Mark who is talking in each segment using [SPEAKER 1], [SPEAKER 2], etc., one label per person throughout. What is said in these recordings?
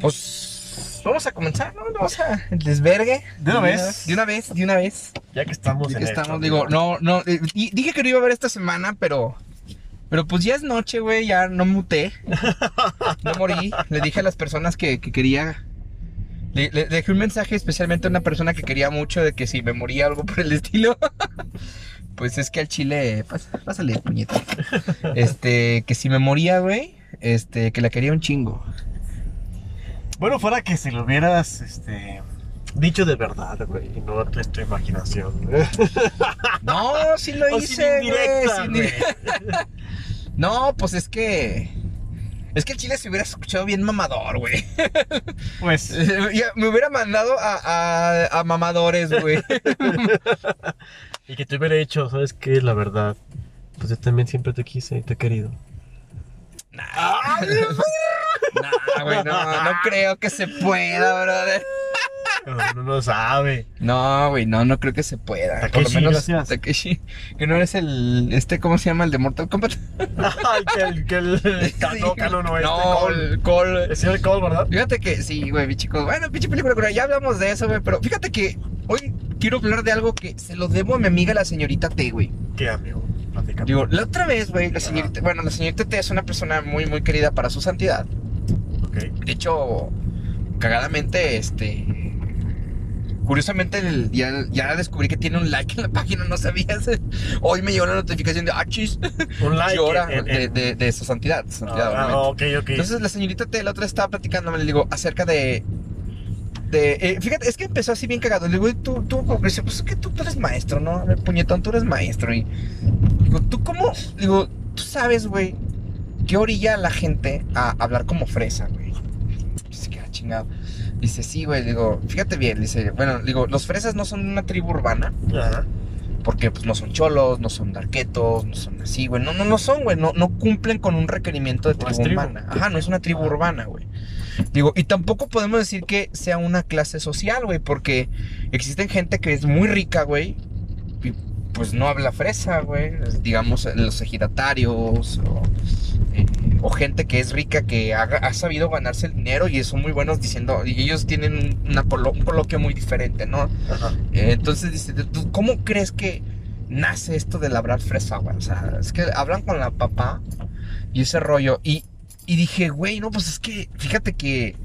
[SPEAKER 1] Pues vamos a comenzar, ¿no? Vamos a el desvergue.
[SPEAKER 2] ¿De una vez?
[SPEAKER 1] De una vez, de una vez.
[SPEAKER 2] Ya que estamos
[SPEAKER 1] Ya
[SPEAKER 2] en
[SPEAKER 1] que
[SPEAKER 2] esto,
[SPEAKER 1] estamos, digo, no, no. eh, di- dije que no iba a ver esta semana, pero. Pero pues ya es noche, güey, ya no muté. No morí. Le dije a las personas que, que quería. Le, dejé un mensaje especialmente a una persona que quería mucho de que si me moría algo por el estilo. Pues es que al chile. Pásale, puñeta. Este, que si me moría, güey. Este, que la quería un chingo.
[SPEAKER 2] Bueno, fuera que si lo hubieras, este... Dicho de verdad, güey, y no en tu imaginación.
[SPEAKER 1] No, sí lo
[SPEAKER 2] O
[SPEAKER 1] hice,
[SPEAKER 2] sin
[SPEAKER 1] güey. sin No, pues es que. Es que el chile se hubiera escuchado bien mamador, güey.
[SPEAKER 2] Pues,
[SPEAKER 1] Me hubiera mandado a, a, a mamadores, güey.
[SPEAKER 2] y que te hubiera hecho, ¿sabes qué? La verdad, pues yo también siempre te quise y te he querido.
[SPEAKER 1] Nah, güey, no, no creo que se pueda, brother.
[SPEAKER 2] No, no lo sabe.
[SPEAKER 1] No, güey, no, no creo que se pueda. Por lo
[SPEAKER 2] Takeshi,
[SPEAKER 1] menos
[SPEAKER 2] gracias.
[SPEAKER 1] Takeshi, que no eres el, este, ¿cómo se llama? El de Mortal Kombat.
[SPEAKER 2] Ay, que el, que el, no, Cano no, este,
[SPEAKER 1] no,
[SPEAKER 2] Cole.
[SPEAKER 1] el Cole.
[SPEAKER 2] Es el Cole, ¿verdad?
[SPEAKER 1] Fíjate que, sí, güey, chicos. Bueno, pinche película, cura, ya hablamos de eso, güey. Pero fíjate que hoy quiero hablar de algo que se lo debo a mi amiga la señorita T, güey.
[SPEAKER 2] ¿Qué, amigo?
[SPEAKER 1] Digo, la otra vez, güey, la señorita, bueno, la señorita T es una persona muy, muy querida para su santidad.
[SPEAKER 2] Ok.
[SPEAKER 1] De hecho, cagadamente, este. Curiosamente, el- ya, ya descubrí que tiene un like en la página, no sabías. Hoy me llegó la notificación de Achis.
[SPEAKER 2] Un like.
[SPEAKER 1] llora
[SPEAKER 2] en-
[SPEAKER 1] de,
[SPEAKER 2] en-
[SPEAKER 1] de, de su santidad. su santidad,
[SPEAKER 2] Ah,
[SPEAKER 1] obviamente.
[SPEAKER 2] ok, ok.
[SPEAKER 1] Entonces la señorita T la otra estaba platicándome, le digo, acerca de. de eh, fíjate, es que empezó así bien cagado. Le digo, "Oye, tú, tú, pues es que tú, tú eres maestro, ¿no? Puñetón, tú eres maestro. Y digo, ¿tú cómo? Digo, tú sabes, güey, qué orilla a la gente a hablar como fresa, güey. Dice que ah, chingado. Dice, sí, güey, digo, fíjate bien, dice, bueno, digo, los fresas no son una tribu urbana,
[SPEAKER 2] Ajá.
[SPEAKER 1] porque pues no son cholos, no son darquetos, no son así, güey. No, no, no son, güey. No, no cumplen con un requerimiento de
[SPEAKER 2] No
[SPEAKER 1] tribu, urbana. Ajá, no es una tribu urbana, güey. Digo, y tampoco podemos decir que sea una clase social, güey, porque existen gente que es muy rica, güey, pues no habla fresa, güey. Digamos, los ejidatarios o, eh, o gente que es rica que ha sabido ganarse el dinero y son muy buenos diciendo, y ellos tienen una un coloquio muy diferente, ¿no?
[SPEAKER 2] Ajá.
[SPEAKER 1] Eh, Entonces dice, ¿tú ¿cómo crees que nace esto de labrar fresa, güey? O sea, es que hablan con la papá y ese rollo. Y, y dije, güey, no, pues es que, fíjate que,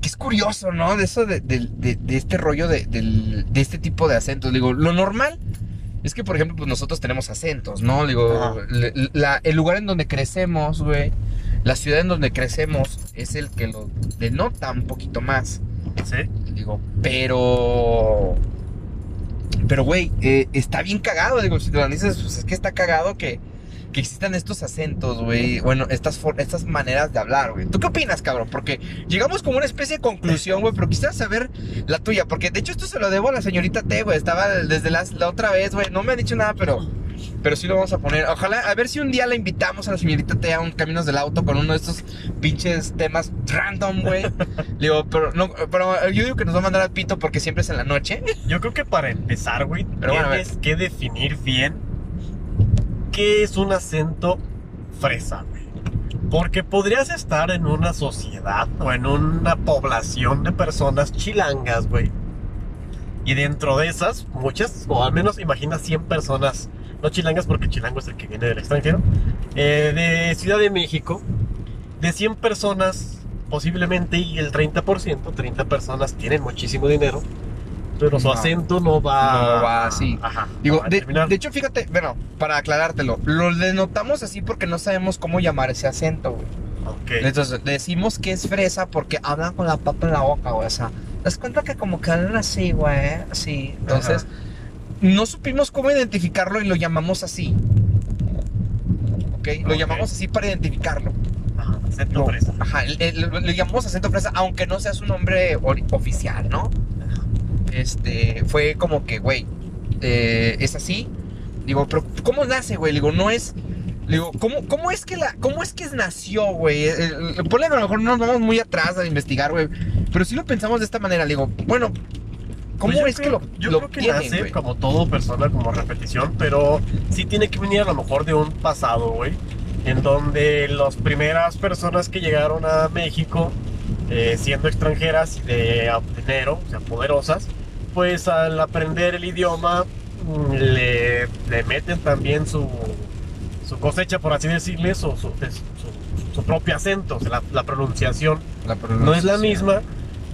[SPEAKER 1] que es curioso, ¿no? De eso, de, de- de- de este rollo de este tipo de acentos. Digo, lo normal es que, por ejemplo, pues nosotros tenemos acentos, ¿no? Digo, la- el lugar en donde crecemos, güey, la ciudad en donde crecemos es el que lo denota un poquito más.
[SPEAKER 2] Sí.
[SPEAKER 1] Digo, pero. Pero, güey, eh, está bien cagado. Digo, si te lo analizas, pues es que está cagado que, que existan estos acentos, güey. Bueno, estas, estas maneras de hablar, güey. ¿Tú qué opinas, cabrón? Porque llegamos como una especie de conclusión, güey. Pero quisiera saber la tuya. Porque de hecho, esto se lo debo a la señorita T, güey. Estaba desde la, la otra vez, güey. No me ha dicho nada, pero. Pero sí lo vamos a poner. Ojalá, a ver si un día la invitamos a la señorita T a un Caminos del Auto con uno de estos pinches temas random, güey. Digo, pero, no, pero yo digo que nos va a mandar al pito porque siempre es en la noche.
[SPEAKER 2] Yo creo que para empezar, güey,
[SPEAKER 1] bueno,
[SPEAKER 2] tienes que definir bien qué es un acento fresa, güey. Porque podrías estar en una sociedad o en una población de personas chilangas, güey. Y dentro de esas, muchas, o al menos imagina 100 personas, no chilangas porque chilango es el que viene del extranjero, eh, de Ciudad de México, de 100 personas, posiblemente y el 30%, 30 personas tienen muchísimo dinero, pero su
[SPEAKER 1] No.
[SPEAKER 2] acento no va...
[SPEAKER 1] No va así.
[SPEAKER 2] Ajá.
[SPEAKER 1] Digo, de, hecho, fíjate, bueno, para aclarártelo, lo denotamos así porque no sabemos cómo llamar ese acento, güey.
[SPEAKER 2] Ok.
[SPEAKER 1] Entonces, decimos que es fresa porque hablan con la papa en la boca, güey. O sea, das cuenta que como que hablan así, güey, así. Entonces,
[SPEAKER 2] Ajá.
[SPEAKER 1] no supimos cómo identificarlo y lo llamamos así. ¿Ok? Lo llamamos así para identificarlo.
[SPEAKER 2] Ajá, acento
[SPEAKER 1] No,
[SPEAKER 2] fresa.
[SPEAKER 1] Ajá, el- le llamamos acento fresa, aunque no sea su nombre oficial, ¿no? Este, fue como que, güey, eh, es así. Digo, pero ¿cómo nace, güey? Digo, no es. Digo, ¿cómo, ¿cómo es que la, cómo es que nació, güey? Eh, eh, Ponle a lo mejor no nos vamos muy atrás a investigar, güey. Pero si lo pensamos de esta manera, digo, bueno, ¿cómo
[SPEAKER 2] Pues
[SPEAKER 1] es
[SPEAKER 2] creo-
[SPEAKER 1] que lo,
[SPEAKER 2] Yo
[SPEAKER 1] lo
[SPEAKER 2] creo que
[SPEAKER 1] obtienen,
[SPEAKER 2] nace como todo persona, como repetición, pero sí tiene que venir a lo mejor de un pasado, güey. en donde las primeras personas que llegaron a México, eh, siendo extranjeras de dinero, o sea, poderosas, pues al aprender el idioma mm, le, le meten también su, su cosecha, por así decirles, o su, su, su propio acento, la, la pronunciación
[SPEAKER 1] La
[SPEAKER 2] no es la
[SPEAKER 1] pronunciación.
[SPEAKER 2] misma.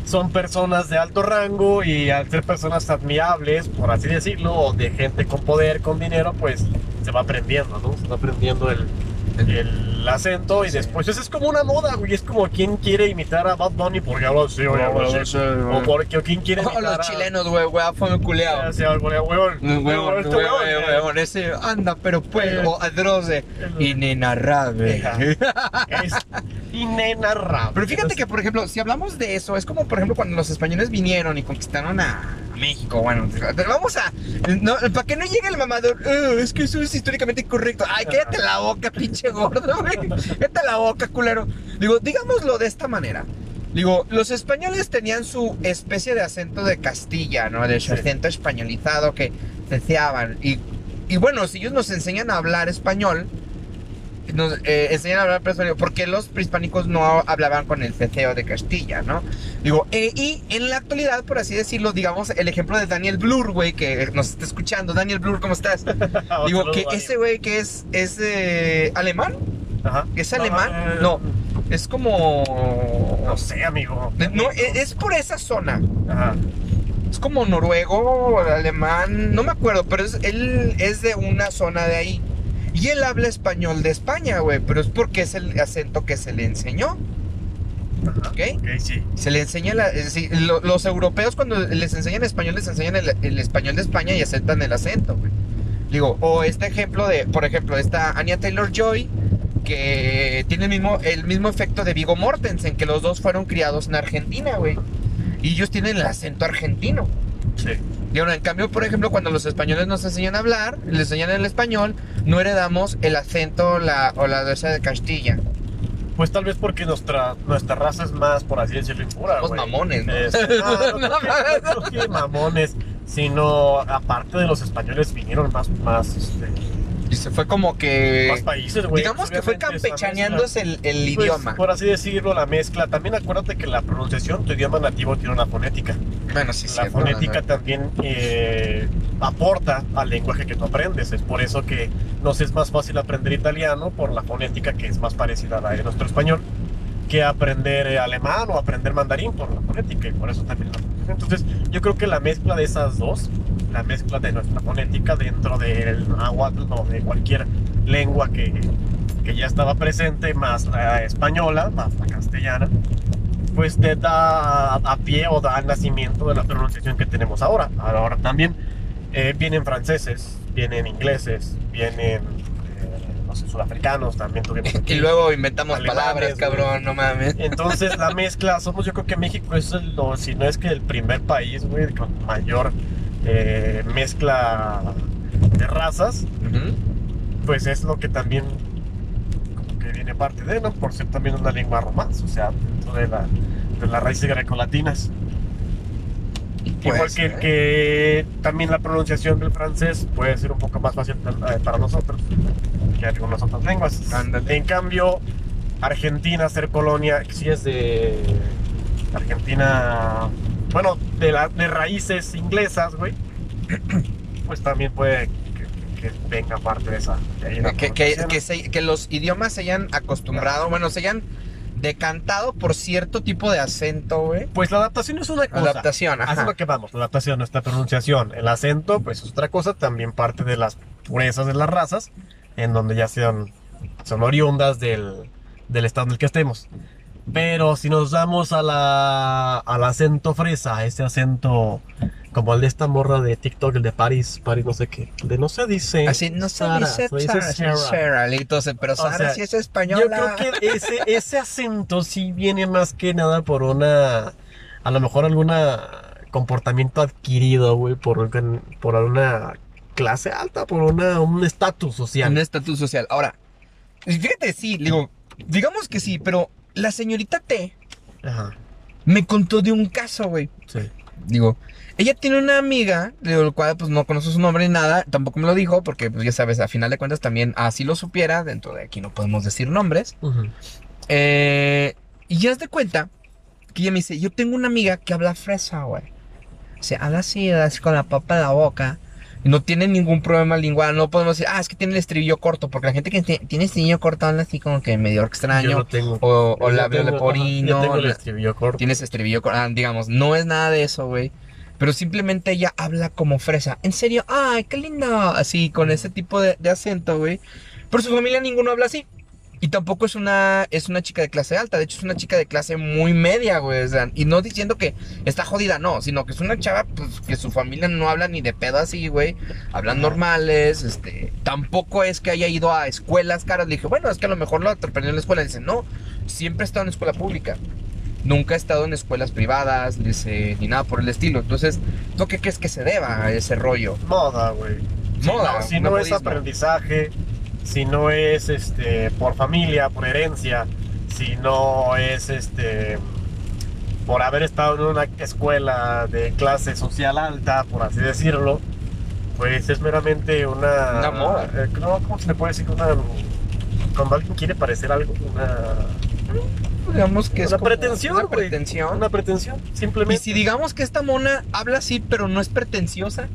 [SPEAKER 2] Son personas de alto rango y al ser personas admirables, por así decirlo, o de gente con poder, con dinero, pues se va aprendiendo, ¿no? Se va aprendiendo el, el acento y
[SPEAKER 1] Sí.
[SPEAKER 2] después eso es como una moda, güey. Es como quien quiere imitar a Bad Bunny porque habla así, o habla así. O porque o quien quiere
[SPEAKER 1] Oh,
[SPEAKER 2] imitar
[SPEAKER 1] los
[SPEAKER 2] a-
[SPEAKER 1] chilenos, güey, güey, fue culeado.
[SPEAKER 2] Huevón, este eh.
[SPEAKER 1] ese anda, pero pues, o adroce, inenarrable.
[SPEAKER 2] Es inenarrable.
[SPEAKER 1] Pero fíjate que, por ejemplo, si hablamos de eso, es como, por ejemplo, cuando los españoles vinieron y conquistaron a México. Bueno, pero vamos a. No, para que no llegue el mamador, "Ah, es que eso es históricamente incorrecto. Ay, cállate la boca, pinche gordo, güey. Cállate la boca, culero. Digo, digámoslo de esta manera. Digo, los españoles tenían su especie de acento de Castilla, ¿no? De su acento españolizado que ceceaban. Y, y bueno, si ellos nos enseñan a hablar español, nos eh, enseñan a hablar español, porque los prehispánicos no hablaban con el ceceo de Castilla, ¿no? Digo, eh, y en la actualidad, por así decirlo, digamos, el ejemplo de Daniel Blur, güey, que nos está escuchando. Daniel Blur, ¿cómo estás? Digo, que ese güey que es, es eh, alemán,
[SPEAKER 2] Ajá.
[SPEAKER 1] ¿es alemán?
[SPEAKER 2] eh,
[SPEAKER 1] No. es como...
[SPEAKER 2] No sé, amigo.
[SPEAKER 1] No, es, es por esa zona.
[SPEAKER 2] Ajá.
[SPEAKER 1] Es como noruego, alemán, no me acuerdo, pero es- él es de una zona de ahí. Y él habla español de España, güey, pero es porque es el acento que se le enseñó,
[SPEAKER 2] Ajá.
[SPEAKER 1] ¿ok?
[SPEAKER 2] Ok, sí.
[SPEAKER 1] Se le enseña, la, lo- los europeos cuando les enseñan español, les enseñan el, el español de España y aceptan el acento, güey. Digo, o este ejemplo de, por ejemplo, esta Anya Taylor-Joy, que tiene el mismo, el mismo efecto de Vigo Mortensen, que los dos fueron criados en Argentina, güey. Y ellos tienen el acento argentino.
[SPEAKER 2] Sí.
[SPEAKER 1] Y ahora, en cambio, por ejemplo, cuando los españoles nos enseñan a hablar, les enseñan el español, no heredamos el acento la, o la dulce de Castilla.
[SPEAKER 2] Pues tal vez porque nuestra, nuestra raza es más, por así decirlo, impura,
[SPEAKER 1] Somos
[SPEAKER 2] güey.
[SPEAKER 1] mamones, ¿no?
[SPEAKER 2] Este, no, no, no que mamones, sino aparte de los españoles vinieron más, más, este,
[SPEAKER 1] Y se fue como que...
[SPEAKER 2] más países, güey.
[SPEAKER 1] digamos que fue campechaneándose el, el
[SPEAKER 2] pues,
[SPEAKER 1] idioma.
[SPEAKER 2] Por así decirlo, la mezcla. También acuérdate que la pronunciación, tu idioma nativo tiene una fonética.
[SPEAKER 1] Bueno, sí,
[SPEAKER 2] la
[SPEAKER 1] sí.
[SPEAKER 2] fonética también eh, aporta al lenguaje que tú aprendes. Es por eso que nos es más fácil aprender italiano por la fonética que es más parecida a la de nuestro español que aprender eh, alemán o aprender mandarín por la fonética y por eso también la. Entonces yo creo que la mezcla de esas dos, la mezcla de nuestra fonética dentro del náhuatl o de cualquier lengua que, que ya estaba presente, más la española, más la castellana, pues te da a, pie o da nacimiento de la pronunciación que tenemos ahora. Ahora también eh, vienen franceses, vienen ingleses, vienen, no sé, sudafricanos, también tuvimos aquí.
[SPEAKER 1] Y luego inventamos
[SPEAKER 2] Alemanes,
[SPEAKER 1] palabras, cabrón, no mames.
[SPEAKER 2] Entonces la mezcla, somos yo creo que México es el, o si no es que el primer país, güey, con mayor eh, mezcla de razas, pues es lo que también como que viene parte de, ¿no? Por ser también una lengua romance, o sea, dentro de, la, de las raíces grecolatinas. Igual
[SPEAKER 1] Pues,
[SPEAKER 2] que,
[SPEAKER 1] ¿eh?
[SPEAKER 2] que también la pronunciación del francés puede ser un poco más fácil eh, para nosotros que algunas otras lenguas.
[SPEAKER 1] Ándale.
[SPEAKER 2] En cambio, Argentina, ser colonia, si es de Argentina, bueno, de, la- de raíces inglesas, güey, pues también puede que, venga parte de esa. de
[SPEAKER 1] se- que los idiomas se hayan acostumbrado, bueno, se hayan decantado por cierto tipo de acento, güey.
[SPEAKER 2] Pues la adaptación es una cosa.
[SPEAKER 1] Adaptación,
[SPEAKER 2] Así es
[SPEAKER 1] ajá.
[SPEAKER 2] lo que vamos, la adaptación, nuestra pronunciación. El acento, pues es otra cosa, también parte de las purezas de las razas, en donde ya sean, son oriundas del, del estado en el que estemos. Pero si nos damos a la, al acento fresa, ese acento como el de esta morra de TikTok, el de Paris, Paris no sé qué, el de no se dice.
[SPEAKER 1] Así no se
[SPEAKER 2] Sara,
[SPEAKER 1] dice
[SPEAKER 2] se dice
[SPEAKER 1] Sara, y entonces, pero
[SPEAKER 2] O
[SPEAKER 1] Sara
[SPEAKER 2] sea,
[SPEAKER 1] sí es
[SPEAKER 2] Yo
[SPEAKER 1] española.
[SPEAKER 2] creo que ese, ese acento sí viene más que nada por una, a lo mejor alguna comportamiento adquirido, güey, por, por alguna clase alta, por una, un estatus social.
[SPEAKER 1] Un estatus social. Ahora, fíjate, sí, digo, digamos que sí, pero la señorita T
[SPEAKER 2] Ajá,
[SPEAKER 1] me contó de un caso, güey.
[SPEAKER 2] sí.
[SPEAKER 1] Digo, ella tiene una amiga, digo, el cual pues no conoce su nombre ni nada, tampoco me lo dijo, porque pues ya sabes, a final de cuentas también así lo supiera, dentro de aquí no podemos decir nombres. Eh, y ya de cuenta que ella me dice, yo tengo una amiga que habla fresa, güey. O sea, habla así, así con la papa en la boca. Y no tiene ningún problema lingual. No podemos decir, ah, es que tiene el estribillo corto. Porque la gente que ti- tiene estribillo corto habla así como que medio extraño.
[SPEAKER 2] Yo no tengo.
[SPEAKER 1] o o labio leporino.
[SPEAKER 2] Yo tengo el
[SPEAKER 1] la-
[SPEAKER 2] estribillo corto.
[SPEAKER 1] Tienes estribillo corto. ah, digamos, no es nada de eso, güey. Pero simplemente ella habla como fresa. En serio, ay, qué lindo. Así, con ese tipo de, de acento, güey. Pero su familia ninguno habla así. Y tampoco es una, es una chica de clase alta. De hecho, es una chica de clase muy media, güey. o sea, y no diciendo que está jodida, no. Sino que es una chava, pues, que su familia no habla ni de pedo así, güey. Hablan normales, este. Tampoco es que haya ido a escuelas caras. Le dije, bueno, es que a lo mejor lo atropelló en la escuela. Dice, no, siempre he estado en escuela pública. Nunca he estado en escuelas privadas, dice, ni nada por el estilo. Entonces, ¿no qué crees que se deba a ese rollo?
[SPEAKER 2] Moda, güey. Si
[SPEAKER 1] Moda,
[SPEAKER 2] no- Si no, es aprendizaje, si no es este por familia, por herencia, si no es este por haber estado en una escuela de clase social alta, por así decirlo, pues es meramente una.
[SPEAKER 1] Una moda.
[SPEAKER 2] eh, no, ¿Cómo se le puede decir? Una. Cuando alguien quiere parecer algo, una.
[SPEAKER 1] Digamos que es
[SPEAKER 2] Una
[SPEAKER 1] como
[SPEAKER 2] pretensión,
[SPEAKER 1] Una pretensión.
[SPEAKER 2] Una pretensión.
[SPEAKER 1] Y
[SPEAKER 2] Simplemente
[SPEAKER 1] si digamos que esta mona habla así, pero no es pretenciosa,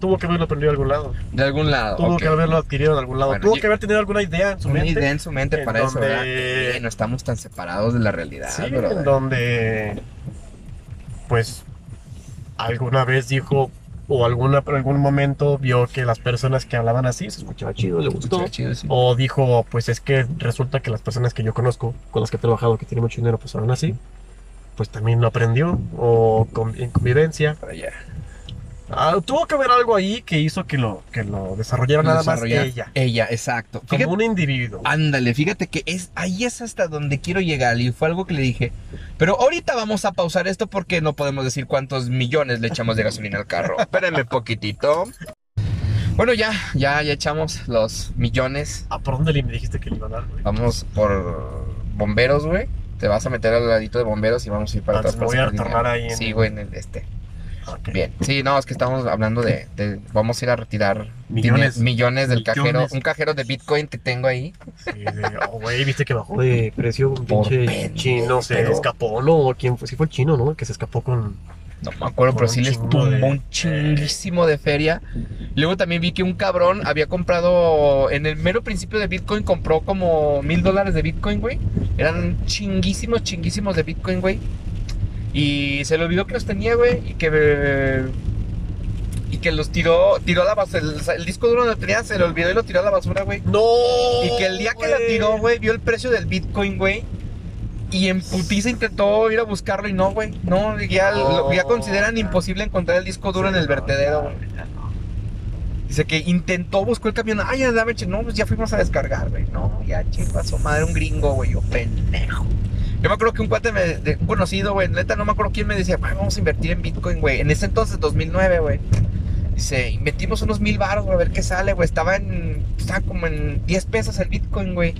[SPEAKER 2] tuvo que haberlo aprendido de algún lado.
[SPEAKER 1] de algún lado.
[SPEAKER 2] Tuvo que haberlo adquirido de algún lado.
[SPEAKER 1] Bueno,
[SPEAKER 2] tuvo
[SPEAKER 1] yo-
[SPEAKER 2] que haber tenido alguna idea en su
[SPEAKER 1] Una
[SPEAKER 2] mente.
[SPEAKER 1] idea en su mente
[SPEAKER 2] en
[SPEAKER 1] para eso,
[SPEAKER 2] donde-
[SPEAKER 1] ¿verdad? No estamos tan separados de la realidad,
[SPEAKER 2] Sí,
[SPEAKER 1] brother.
[SPEAKER 2] en donde pues alguna vez dijo o alguna algún momento vio que las personas que hablaban así se escuchaba chido, le gustó.
[SPEAKER 1] Chido, sí.
[SPEAKER 2] O dijo, pues es que resulta que las personas que yo conozco, con las que he trabajado, que tienen mucho dinero, pues hablan así. Pues también lo aprendió. O con- en convivencia.
[SPEAKER 1] Para allá.
[SPEAKER 2] Ah, tuvo que haber algo ahí que hizo que lo, que lo desarrollara nada más ella.
[SPEAKER 1] Ella, exacto.
[SPEAKER 2] Como
[SPEAKER 1] Fíjate-
[SPEAKER 2] un individuo.
[SPEAKER 1] Ándale, fíjate que es ahí es hasta donde quiero llegar y fue algo que le dije. Pero ahorita vamos a pausar esto porque no podemos decir cuántos millones le echamos de gasolina al carro. Espérenme poquitito. Bueno, ya, ya, ya echamos los millones.
[SPEAKER 2] ¿A por dónde le dijiste que le iba a dar, güey?
[SPEAKER 1] Vamos por bomberos, güey. Te vas a meter al ladito de bomberos y vamos a ir para
[SPEAKER 2] Ah,
[SPEAKER 1] atrás.
[SPEAKER 2] me voy a ahí en-
[SPEAKER 1] Sí, güey, en el este.
[SPEAKER 2] Ok.
[SPEAKER 1] Bien. Sí, no, es que estamos hablando de, de- vamos a ir a retirar
[SPEAKER 2] Millones.
[SPEAKER 1] millones del
[SPEAKER 2] Millones.
[SPEAKER 1] cajero, un cajero de Bitcoin que tengo ahí.
[SPEAKER 2] Sí, oh, güey, viste que bajó de precio un pinche chino, se escapó, ¿no? ¿Quién fue? Sí fue el chino, ¿no? El que se escapó con...
[SPEAKER 1] No me acuerdo, pero
[SPEAKER 2] un
[SPEAKER 1] sí les tumbó
[SPEAKER 2] de-
[SPEAKER 1] un chinguísimo de feria. Luego también vi que un cabrón había comprado, en el mero principio de Bitcoin, compró como mil dólares de Bitcoin, güey. Eran chinguísimos, chinguísimos de Bitcoin, güey. Y se le olvidó que los tenía, güey. Y que... eh, y que los tiró, tiró a la basura. El, el disco duro donde tenía, se le olvidó y lo tiró a la basura, güey.
[SPEAKER 2] ¡No!
[SPEAKER 1] Y que el día que la tiró, güey, vio el precio del Bitcoin, güey. Y en putiza intentó ir a buscarlo y no, güey. No, ya, lo- ya consideran imposible encontrar el disco duro en el vertedero, güey. Dice que intentó, buscó el camión. Ay, ya dame, che- no, pues ya fuimos a descargar, güey. No, ya, su madre, un gringo, güey. Yo, pendejo. Yo me acuerdo que un cuate, me, de, conocido, güey, neta, no me acuerdo quién me decía, "Ay, vamos a invertir en Bitcoin, güey. En ese entonces, 2009, güey. Dice, invertimos unos mil baros, güey, a ver qué sale, güey. Estaba en, estaba como en 10 pesos el Bitcoin, güey.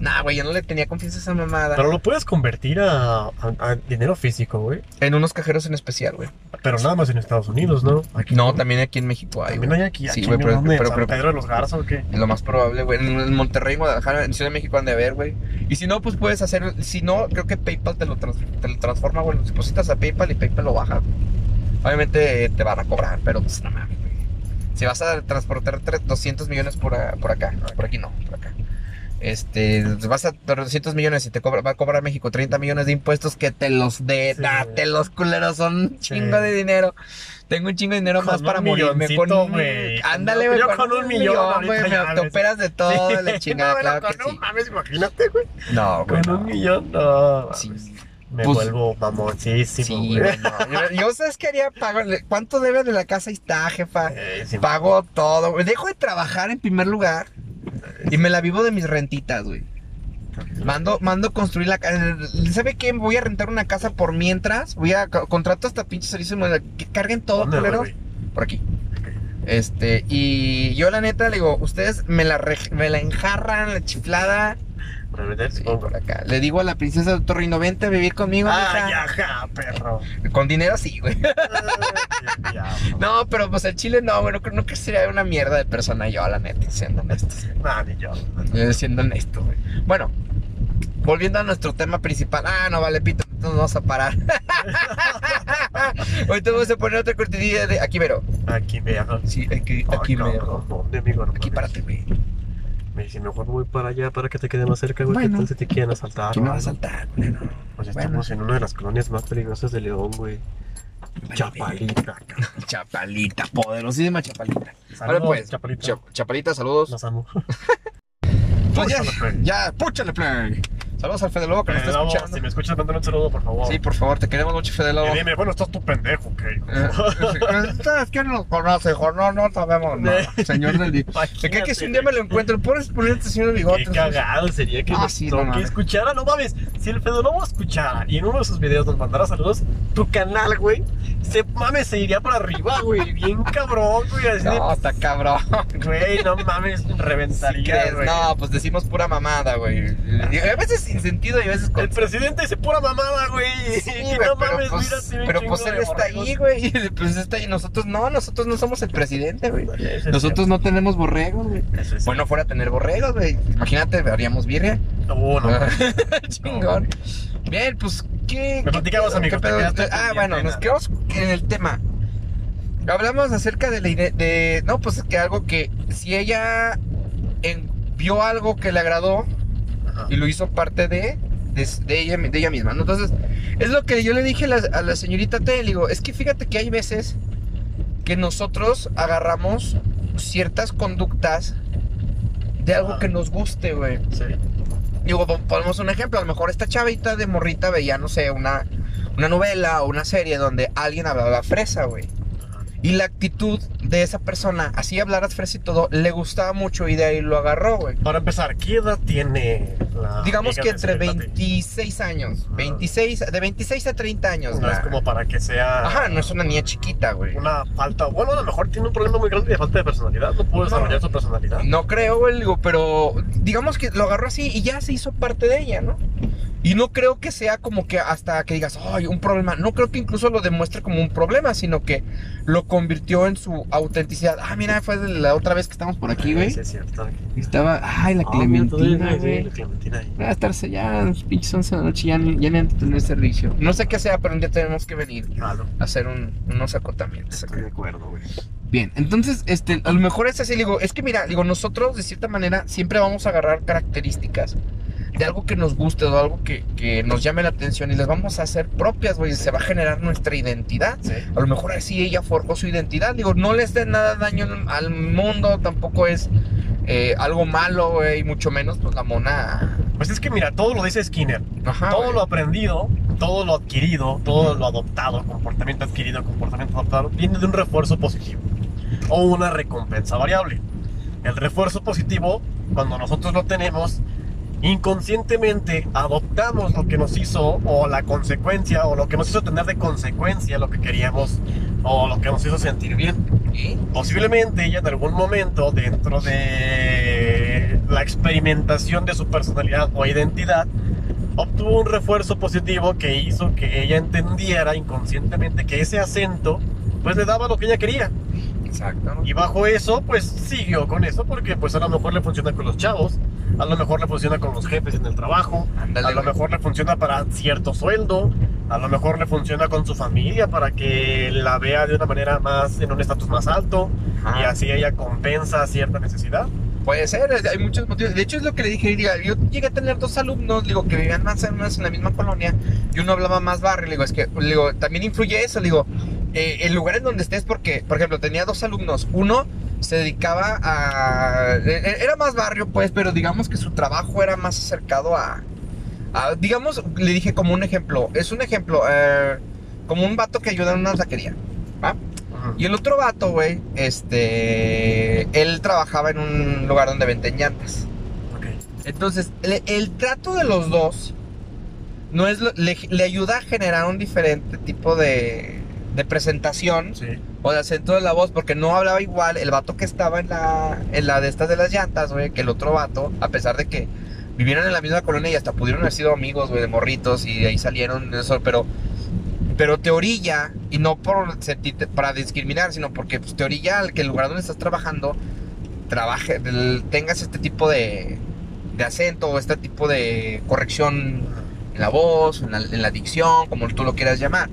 [SPEAKER 1] Nah, güey, yo no le tenía confianza a esa mamada.
[SPEAKER 2] Pero lo puedes convertir a, a- a dinero físico, güey.
[SPEAKER 1] En unos cajeros en especial, güey.
[SPEAKER 2] Pero nada más en Estados Unidos, ¿no? Aquí
[SPEAKER 1] No, también aquí en México hay,
[SPEAKER 2] También
[SPEAKER 1] güey.
[SPEAKER 2] hay aquí.
[SPEAKER 1] Sí,
[SPEAKER 2] aquí
[SPEAKER 1] güey,
[SPEAKER 2] ¿en
[SPEAKER 1] pero-
[SPEAKER 2] Pedro de los Garza o qué?
[SPEAKER 1] Es lo más probable, güey. En, Monterrey, Guadalajara, en Ciudad de México han de haber, güey. Y si no, pues puedes hacer. Si no, creo que PayPal te lo, trans- te lo transforma, güey. Lo depositas a PayPal y PayPal lo baja. Obviamente eh, te van a cobrar, pero pues no mames, güey. Si vas a transportar tre- 200 millones por, a- por acá, por aquí no, por acá. Este, vas a 200 millones y te cobra, va a cobrar México 30 millones de impuestos que te los de,
[SPEAKER 2] Sí.
[SPEAKER 1] te los culeros son un chingo
[SPEAKER 2] Sí.
[SPEAKER 1] de dinero. Tengo un chingo de dinero
[SPEAKER 2] Con
[SPEAKER 1] más
[SPEAKER 2] un
[SPEAKER 1] para morirme. Con un,
[SPEAKER 2] güey.
[SPEAKER 1] ándale,
[SPEAKER 2] Yo
[SPEAKER 1] güey.
[SPEAKER 2] con un millón
[SPEAKER 1] güey, me- te operas de todo, la chingada,
[SPEAKER 2] no,
[SPEAKER 1] claro
[SPEAKER 2] no,
[SPEAKER 1] que
[SPEAKER 2] no
[SPEAKER 1] sí.
[SPEAKER 2] mames, imagínate, güey.
[SPEAKER 1] No, güey.
[SPEAKER 2] Con
[SPEAKER 1] no.
[SPEAKER 2] un millón, no.
[SPEAKER 1] Sí.
[SPEAKER 2] mames. Me
[SPEAKER 1] Pues-
[SPEAKER 2] vuelvo mamoncísimo,
[SPEAKER 1] Sí,
[SPEAKER 2] güey.
[SPEAKER 1] güey, no. Yo, yo, ¿sabes qué haría? Pago, ¿Cuánto debe de la casa? Ahí está, jefa.
[SPEAKER 2] Eh, sí,
[SPEAKER 1] Pago todo. Dejo de trabajar en primer lugar y me la vivo de mis rentitas, güey. Mando, mando construir la casa. ¿Sabe qué? Voy a rentar una casa por mientras. Voy a co- contrato hasta pinche servicio de- que carguen todo,
[SPEAKER 2] ¿Dónde,
[SPEAKER 1] culeros. Por aquí. Este, y yo la neta le digo, ustedes me la, re- me la enjarran, la chiflada, Sí, por acá. Le digo a la princesa de Torrino, vente a vivir conmigo,
[SPEAKER 2] Ay,
[SPEAKER 1] mija.
[SPEAKER 2] ajá, perro.
[SPEAKER 1] Con dinero sí, güey. No, pero pues el chile no, güey. No, creo- no que sería una mierda de persona yo, la neta, siendo honesto.
[SPEAKER 2] Nah, ni yo.
[SPEAKER 1] Eh, Siendo honesto, güey. Bueno, volviendo a nuestro tema principal. Ah, no vale, pito, entonces nos vamos a parar. Ahorita vamos a poner otra cortinilla de. Aquí, mero.
[SPEAKER 2] Aquí hago.
[SPEAKER 1] Sí, aquí, aquí,
[SPEAKER 2] cabrón, ¿Dónde, amigo? No
[SPEAKER 1] Aquí, párate, güey.
[SPEAKER 2] Me dice, mejor voy para allá para que te quede más cerca, güey.
[SPEAKER 1] Bueno.
[SPEAKER 2] ¿Qué tal si te quieren asaltar? O
[SPEAKER 1] me va a
[SPEAKER 2] algo?
[SPEAKER 1] saltar, güey. no.
[SPEAKER 2] Pues
[SPEAKER 1] Bueno.
[SPEAKER 2] estamos en una de las colonias más peligrosas de León, güey. Chapalita, cabrón.
[SPEAKER 1] Chapalita, poderosísima Chapalita.
[SPEAKER 2] Saludos,
[SPEAKER 1] Vale, pues,
[SPEAKER 2] Chapalita.
[SPEAKER 1] Chap- Chapalita, saludos.
[SPEAKER 2] Los amo.
[SPEAKER 1] Pues ya, ya, púchale play. Saludos al Fede Lobo que nos está
[SPEAKER 2] Lobo,
[SPEAKER 1] escuchando.
[SPEAKER 2] Si me escuchas, mándame un saludo, por favor.
[SPEAKER 1] Sí, por favor, te queremos mucho, Fede Lobo.
[SPEAKER 2] Y dime, bueno, estás tu pendejo, ¿ok?
[SPEAKER 1] Eh, ¿Ustedes quién nos conoce, hijo? No, no sabemos nada. Señor del día. Se cree que si un día me lo encuentro, puedes ponerte señor de bigote.
[SPEAKER 2] Qué cagado sería que
[SPEAKER 1] Ah, sí, no
[SPEAKER 2] toque
[SPEAKER 1] mames.
[SPEAKER 2] escuchara, no mames. Si el Fede Lobo escuchara y en uno de sus videos nos mandara saludos, tu canal, güey, se mames, se iría para arriba, güey. Bien cabrón, güey. Así
[SPEAKER 1] No, está cabrón.
[SPEAKER 2] de, güey, no mames,
[SPEAKER 1] ¿Sí
[SPEAKER 2] reventaría,
[SPEAKER 1] crees?
[SPEAKER 2] güey.
[SPEAKER 1] No, pues decimos pura mamada, güey. A veces sin sentido y a veces con
[SPEAKER 2] El presidente dice pura mamada, güey.
[SPEAKER 1] Sí, güey,
[SPEAKER 2] no
[SPEAKER 1] pero
[SPEAKER 2] mames,
[SPEAKER 1] pues,
[SPEAKER 2] un
[SPEAKER 1] pero pues él está ahí, güey. y Pues está ahí. Nosotros no, nosotros no somos el presidente, güey. Nosotros no tenemos borregos, güey.
[SPEAKER 2] es
[SPEAKER 1] Bueno, fuera a tener borregos, güey. Imagínate, haríamos birria.
[SPEAKER 2] Uh, no,
[SPEAKER 1] Chingón. Bien, pues, ¿qué?
[SPEAKER 2] Me
[SPEAKER 1] qué
[SPEAKER 2] platicabas,
[SPEAKER 1] pedo?
[SPEAKER 2] amigo,
[SPEAKER 1] ¿Qué
[SPEAKER 2] te
[SPEAKER 1] pedo?
[SPEAKER 2] quedaste
[SPEAKER 1] Ah, bueno, nos quedamos en el tema. Hablamos acerca de la ide- de no, pues que algo que si ella en- vio algo que le agradó
[SPEAKER 2] Ajá.
[SPEAKER 1] y lo hizo parte de de, de ella, de ella misma, ¿no? Entonces, es lo que yo le dije a la, a la señorita T, le digo, es que fíjate que hay veces que nosotros agarramos ciertas conductas de algo que nos guste, güey.
[SPEAKER 2] Sí.
[SPEAKER 1] Digo, pon- ponemos un ejemplo. A lo mejor esta chavita de morrita veía, no sé, una, una novela o una serie donde alguien hablaba fresa, güey. Y la actitud de esa persona, así hablaras fresa y todo, le gustaba mucho y de ahí lo agarró, güey.
[SPEAKER 2] Para empezar, ¿qué edad tiene la
[SPEAKER 1] Digamos que entre
[SPEAKER 2] Serenate?
[SPEAKER 1] 26 años.
[SPEAKER 2] Ah.
[SPEAKER 1] 26, de 26 a 30 años,
[SPEAKER 2] No es como para que sea.
[SPEAKER 1] Ajá, no es una niña chiquita, güey.
[SPEAKER 2] Una falta. Bueno, a lo mejor tiene un problema muy grande de falta de personalidad. No pudo
[SPEAKER 1] No.
[SPEAKER 2] desarrollar su personalidad.
[SPEAKER 1] No creo, güey, digo, pero digamos que lo agarró así y ya se hizo parte de ella, ¿no? Y no creo que sea como que hasta que digas, ay, un problema. No creo que incluso lo demuestre como un problema, sino que lo convirtió en su autenticidad. Ah, mira, fue de la otra vez que estamos por aquí, güey.
[SPEAKER 2] Sí, es cierto.
[SPEAKER 1] Estaba, ay, la
[SPEAKER 2] todavía
[SPEAKER 1] Clementina, güey.
[SPEAKER 2] la Clementina ahí.
[SPEAKER 1] Va a estarse ya, pinches 11 de la noche, ya, ya ni han de tener servicio. No sé qué sea, pero un día tenemos que venir
[SPEAKER 2] Jalo.
[SPEAKER 1] a hacer un- unos acotamientos.
[SPEAKER 2] Estoy de acuerdo, güey.
[SPEAKER 1] Bien, entonces, este, a lo mejor es así, digo, es que mira, digo, nosotros de cierta manera siempre vamos a agarrar características de algo que nos guste o algo que, que nos llame la atención y las vamos a hacer propias, güey, se va a generar nuestra identidad.
[SPEAKER 2] Sí.
[SPEAKER 1] A lo mejor así ella forjó su identidad, digo, no les dé nada daño al mundo, tampoco es eh, algo malo, güey, mucho menos, pues la mona...
[SPEAKER 2] Pues es que mira, todo lo dice Skinner.
[SPEAKER 1] Ajá,
[SPEAKER 2] todo lo aprendido, todo lo adquirido, todo lo adoptado, comportamiento adquirido, comportamiento adoptado, viene de un refuerzo positivo o una recompensa variable. El refuerzo positivo, cuando nosotros lo tenemos, inconscientemente adoptamos lo que nos hizo o la consecuencia o lo que nos hizo tener de consecuencia lo que queríamos o lo que nos hizo sentir bien.
[SPEAKER 1] ¿Y?
[SPEAKER 2] Posiblemente ella en algún momento dentro de la experimentación de su personalidad o identidad obtuvo un refuerzo positivo que hizo que ella entendiera inconscientemente que ese acento pues le daba lo que ella quería
[SPEAKER 1] Exacto,
[SPEAKER 2] y bajo eso pues siguió con eso porque pues a lo mejor le funciona con los chavos a lo mejor le funciona con los jefes en el trabajo a lo mejor le funciona para cierto sueldo, a lo mejor le funciona con su familia para que la vea de una manera más, en un estatus más alto
[SPEAKER 1] Ajá.
[SPEAKER 2] y así ella compensa cierta necesidad.
[SPEAKER 1] Puede ser, hay muchos motivos. De hecho, es lo que le dije. Yo llegué a tener dos alumnos, digo, que vivían más o menos en la misma colonia y uno hablaba más barrio. Digo, es que, digo, también influye eso. Digo, eh, el lugar en donde estés, porque, por ejemplo, tenía dos alumnos. Uno se dedicaba a. eh, Era más barrio, pues, pero digamos que su trabajo era más acercado a. a- digamos, le dije como un ejemplo. Es un ejemplo, eh, como un vato que ayuda en una taquería. ¿va? Y el otro vato, güey, este. Él trabajaba en un lugar donde venden llantas. Entonces, el, el trato de los dos no es lo- le, le ayuda a generar un diferente tipo de, de presentación
[SPEAKER 2] Sí.
[SPEAKER 1] o de acento de la voz, porque no hablaba igual el vato que estaba en la, en la de estas de las llantas, güey, que el otro vato, a pesar de que vivieron en la misma colonia y hasta pudieron haber sido amigos, güey, de morritos y de ahí salieron eso, pero pero te orilla y no por sentirte- para discriminar, sino porque pues, te orilla al que el lugar donde estás trabajando trabaje, tengas este tipo de, de acento o este tipo de corrección en la voz, en la, en la dicción, como tú lo quieras llamar.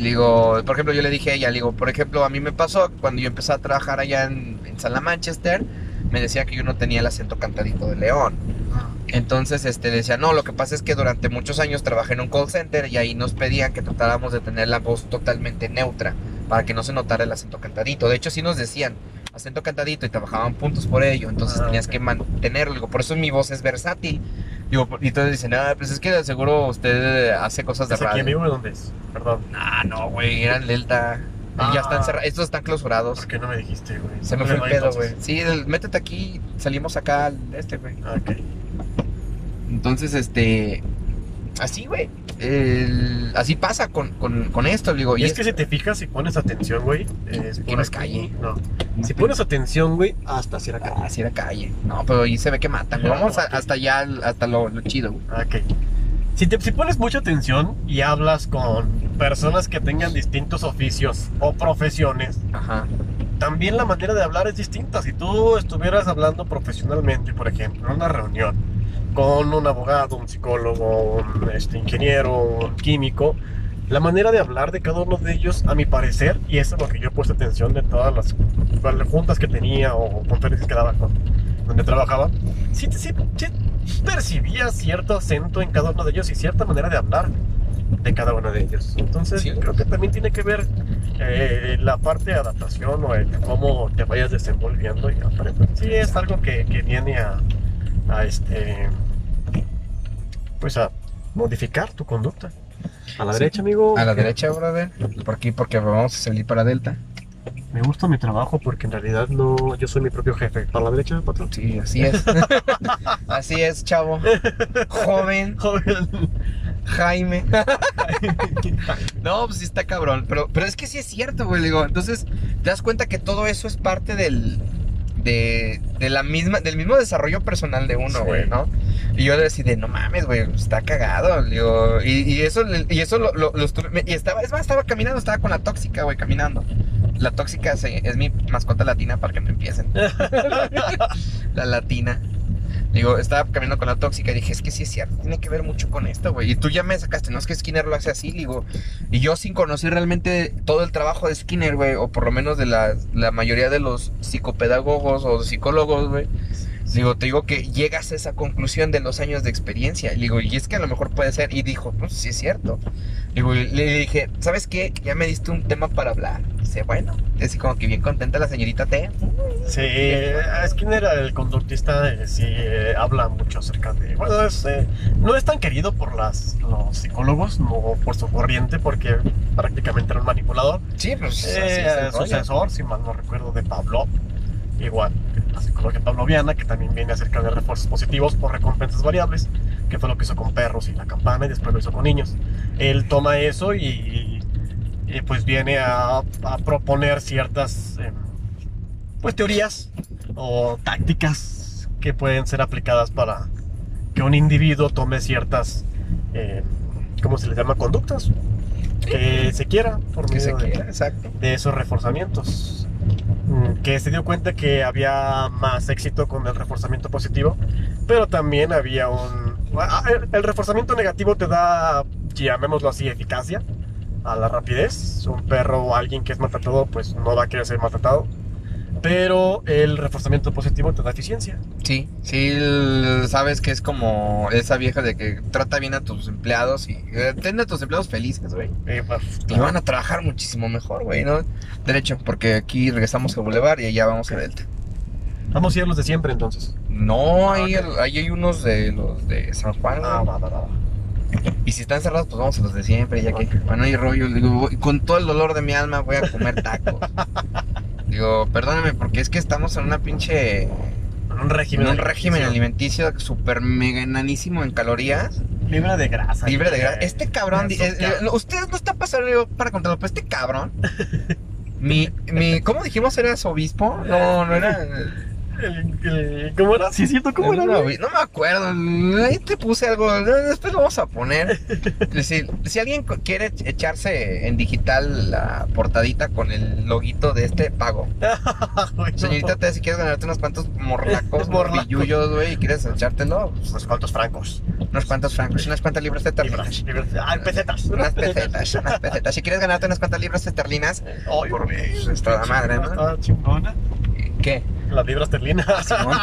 [SPEAKER 1] Digo, por ejemplo, yo le dije a ella, le digo, por ejemplo, a mí me pasó cuando yo empecé a trabajar allá en, en Sala Manchester, me decía que yo no tenía el acento cantadito de León. Entonces, este, decía, no, lo que pasa es que durante muchos años trabajé en un call center y ahí nos pedían que tratáramos de tener la voz totalmente neutra para que no se notara el acento cantadito. De hecho, sí nos decían acento cantadito y trabajaban puntos por ello, entonces
[SPEAKER 2] Ah,
[SPEAKER 1] tenías que mantenerlo. Por eso mi voz es versátil. Digo, y entonces dicen, ah, pues es que de seguro usted hace cosas de
[SPEAKER 2] ¿Es aquí en
[SPEAKER 1] radio.
[SPEAKER 2] vivo de dónde es? Perdón.
[SPEAKER 1] Ah, no, güey, eran Delta. Ya están
[SPEAKER 2] Ah.
[SPEAKER 1] cerrados, estos están clausurados.
[SPEAKER 2] ¿Por qué no me dijiste, güey?
[SPEAKER 1] Se me
[SPEAKER 2] ¿Dónde
[SPEAKER 1] fue el pedo, güey. Sí, el- métete aquí, salimos acá al este, güey.
[SPEAKER 2] Ah, Ok.
[SPEAKER 1] Entonces, este. Así, güey. el- Así pasa con, con, con esto, digo.
[SPEAKER 2] Y es que si te fijas, si pones atención, güey, por
[SPEAKER 1] no es calle.
[SPEAKER 2] No. Si pones atención, güey, hasta si era calle.
[SPEAKER 1] Así era calle. No, pero ahí se ve que matan.
[SPEAKER 2] Ya,
[SPEAKER 1] Vamos a- hasta allá, hasta lo, lo chido, güey.
[SPEAKER 2] Ok. Si, te, si pones mucha atención y hablas con personas que tengan distintos oficios o profesiones,
[SPEAKER 1] Ajá.
[SPEAKER 2] también la manera de hablar es distinta. Si tú estuvieras hablando profesionalmente, por ejemplo, en una reunión con un abogado, un psicólogo, un este, ingeniero, un químico, la manera de hablar de cada uno de ellos, a mi parecer, y eso es lo que yo he puesto atención de todas las, las juntas que tenía o conferencias que daba con, donde trabajaba, sí, sí, sí percibía cierto acento en cada uno de ellos y cierta manera de hablar de cada uno de ellos. Entonces,
[SPEAKER 1] Sí.
[SPEAKER 2] creo que también tiene que ver eh, la parte de adaptación o el cómo te vayas desenvolviendo y aprendiendo. Sí, es algo que, que viene a, a este pues a modificar tu conducta. A la
[SPEAKER 1] Sí.
[SPEAKER 2] derecha, amigo.
[SPEAKER 1] A la derecha, brother. Por aquí, porque vamos a salir para Delta.
[SPEAKER 2] Me gusta mi trabajo porque en realidad no, yo soy mi propio jefe. Para la derecha, patrón.
[SPEAKER 1] Sí, así es. así es, chavo. Joven,
[SPEAKER 2] Joven.
[SPEAKER 1] Jaime. No, pues sí está cabrón. Pero, pero es que sí es cierto, güey. Digo, entonces te das cuenta que todo eso es parte del. De, de la misma, del mismo desarrollo personal de uno,
[SPEAKER 2] Sí.
[SPEAKER 1] güey, ¿no? Y yo decidí, no mames, güey, está cagado. Digo, y, y eso, y eso lo, lo- lo estuve- y estaba, es más, estaba caminando, estaba con la tóxica, güey, caminando. La tóxica se- es mi mascota latina para que no empiecen. la latina. Digo, estaba caminando con la tóxica y dije, es que sí es cierto, tiene que ver mucho con esto, güey. Y tú ya me sacaste, no es que Skinner lo hace así, digo. Y yo sin conocer realmente todo el trabajo de Skinner, güey, o por lo menos de la, la mayoría de los psicopedagogos o psicólogos, güey. Digo, te digo que llegas a esa conclusión de los años de experiencia. Y digo, y es que a lo mejor puede ser. Y dijo, pues sí es cierto. Digo, le dije, ¿sabes qué? Ya me diste un tema para hablar. Dice, bueno, así como que bien contenta la señorita T.
[SPEAKER 2] Sí, Skinner, el conductista, eh, sí eh, habla mucho acerca de. Bueno, es, eh, no es tan querido por las, los psicólogos, no por su corriente, porque prácticamente era un manipulador.
[SPEAKER 1] Sí, pues así
[SPEAKER 2] Eh,
[SPEAKER 1] es el rollo.
[SPEAKER 2] sucesor, si mal no recuerdo, de Pablo. Igual, la psicología pavloviana, que también viene acerca de refuerzos positivos por recompensas variables, que fue lo que hizo con perros y la campana, y después lo hizo con niños. Él toma eso y, y, pues viene a, a proponer ciertas em, pues teorías o tácticas que pueden ser aplicadas para que un individuo tome ciertas, em, ¿cómo se les llama? Conductas que se quiera por
[SPEAKER 1] Que se
[SPEAKER 2] medio de-
[SPEAKER 1] quiera, exacto.
[SPEAKER 2] de esos reforzamientos. Mm, Que se dio cuenta que había más éxito con el reforzamiento positivo, pero también había un... el reforzamiento negativo te da, llamémoslo así, eficacia a la rapidez. Un perro o alguien que es maltratado, pues no va a querer ser maltratado. Pero el reforzamiento positivo te da eficiencia.
[SPEAKER 1] Sí, sí, sabes que es como esa vieja de que trata bien a tus empleados y eh, ten a tus empleados felices, güey.
[SPEAKER 2] Eh, pues,
[SPEAKER 1] Y van a trabajar muchísimo mejor, güey, ¿no? Derecho, porque aquí regresamos a Boulevard y allá vamos a Delta.
[SPEAKER 2] Vamos a ir los de siempre entonces.
[SPEAKER 1] No, ahí,
[SPEAKER 2] Ah, ok.
[SPEAKER 1] ahí hay unos de los de San Juan.
[SPEAKER 2] Ah, va, va, va.
[SPEAKER 1] Y si están cerrados, pues vamos a los de siempre, ya que bueno, hay rollo. Digo, con todo el dolor de mi alma voy a comer tacos. Digo, perdóname, porque es que estamos en una pinche.
[SPEAKER 2] Un régimen.
[SPEAKER 1] En un régimen
[SPEAKER 2] alimenticio.
[SPEAKER 1] súper mega enanísimo en calorías.
[SPEAKER 2] Libre de grasa.
[SPEAKER 1] Libre de grasa. Este cabrón. di- eh, eh, ustedes no están pasando yo para contarlo, pero este cabrón. Mi, mi, ¿Cómo dijimos? ¿Era su obispo? No, no era.
[SPEAKER 2] El- el- ¿Cómo era? Sí, es cierto, ¿cómo era?
[SPEAKER 1] no,
[SPEAKER 2] güey?
[SPEAKER 1] no me acuerdo. Ahí te puse algo. Después lo vamos a poner. Si, si alguien quiere echarse en digital la portadita con el loguito de este, pago. Señorita T, si quieres ganarte unos cuantos morlacos,
[SPEAKER 2] Morlacos.
[SPEAKER 1] morlillullos, güey, y quieres echártelo, pues,
[SPEAKER 2] Unos cuantos francos.
[SPEAKER 1] unos cuantos francos, unas cuantas libras esterlinas.
[SPEAKER 2] libras. Ay, pesetas.
[SPEAKER 1] Unas pesetas, unas pesetas. Si quieres ganarte unas cuantas libras esterlinas,
[SPEAKER 2] Ay,
[SPEAKER 1] Por- está la madre, ¿no?
[SPEAKER 2] Está chingona.
[SPEAKER 1] ¿Qué?
[SPEAKER 2] Las libras esterlinas.
[SPEAKER 1] Simón.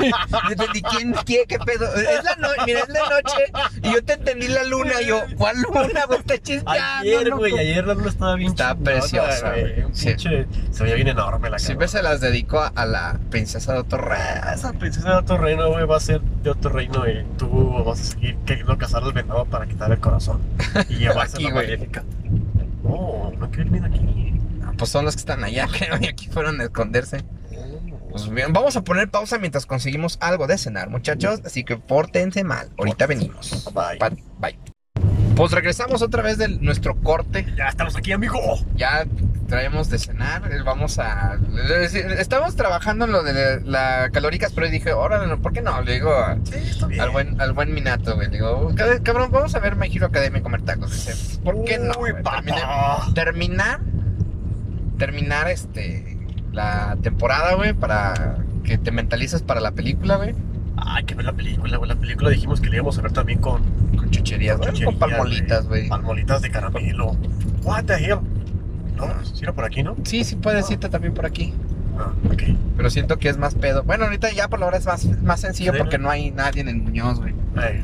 [SPEAKER 1] ¿Y quién, quién, qué pedo? Es la noche, mira, es la noche y yo te entendí la luna y yo, ¿cuál luna, güey? Está chispeando.
[SPEAKER 2] Ayer, güey, ayer la luna estaba bien
[SPEAKER 1] Está
[SPEAKER 2] chingona,
[SPEAKER 1] preciosa, güey. Sí.
[SPEAKER 2] Se veía bien enorme la
[SPEAKER 1] Siempre
[SPEAKER 2] cara.
[SPEAKER 1] se las dedico a, a la princesa de otro rey.
[SPEAKER 2] Esa princesa de otro reino, güey, va a ser de otro reino y tú vas a seguir queriendo cazar al venado para quitar el corazón y llevarse
[SPEAKER 1] Aquí,
[SPEAKER 2] la maléfica. No, no quiero venir aquí.
[SPEAKER 1] Pues son los que están allá, creo, y aquí fueron a esconderse. Pues bien, vamos a poner pausa mientras conseguimos algo de cenar, muchachos. Así que pórtense mal. Ahorita venimos.
[SPEAKER 2] Bye.
[SPEAKER 1] Bye. Pues regresamos otra vez de nuestro corte.
[SPEAKER 2] Ya estamos aquí, amigo.
[SPEAKER 1] Ya traemos de cenar. eh, Vamos a. decir, Estamos trabajando en lo de la calóricas, pero dije, órale, ¿por qué no? Le digo a-
[SPEAKER 2] Sí, está bien.
[SPEAKER 1] al buen, al buen Minato, güey. Le digo, "Cab- cabrón, vamos a ver My Hero Academia y comer tacos. Dice, ¿por qué no?
[SPEAKER 2] Uy, papá.
[SPEAKER 1] Terminar terminar este la temporada, güey, para que te mentalices para la película, güey,
[SPEAKER 2] Hay que ver la película, güey. La película dijimos que la íbamos a ver también con,
[SPEAKER 1] con chucherías, güey,
[SPEAKER 2] chucherías,
[SPEAKER 1] con palmolitas, güey.
[SPEAKER 2] Palmolitas de caramelo. What the hell? No, si era por aquí, ¿no?
[SPEAKER 1] Sí, sí puedes irte también por aquí,
[SPEAKER 2] Ah, ok.
[SPEAKER 1] pero siento que es más pedo. Bueno, ahorita ya por la hora es más, más sencillo
[SPEAKER 2] Sí,
[SPEAKER 1] porque
[SPEAKER 2] ¿no?
[SPEAKER 1] hay nadie en Muñoz, güey.
[SPEAKER 2] Ay,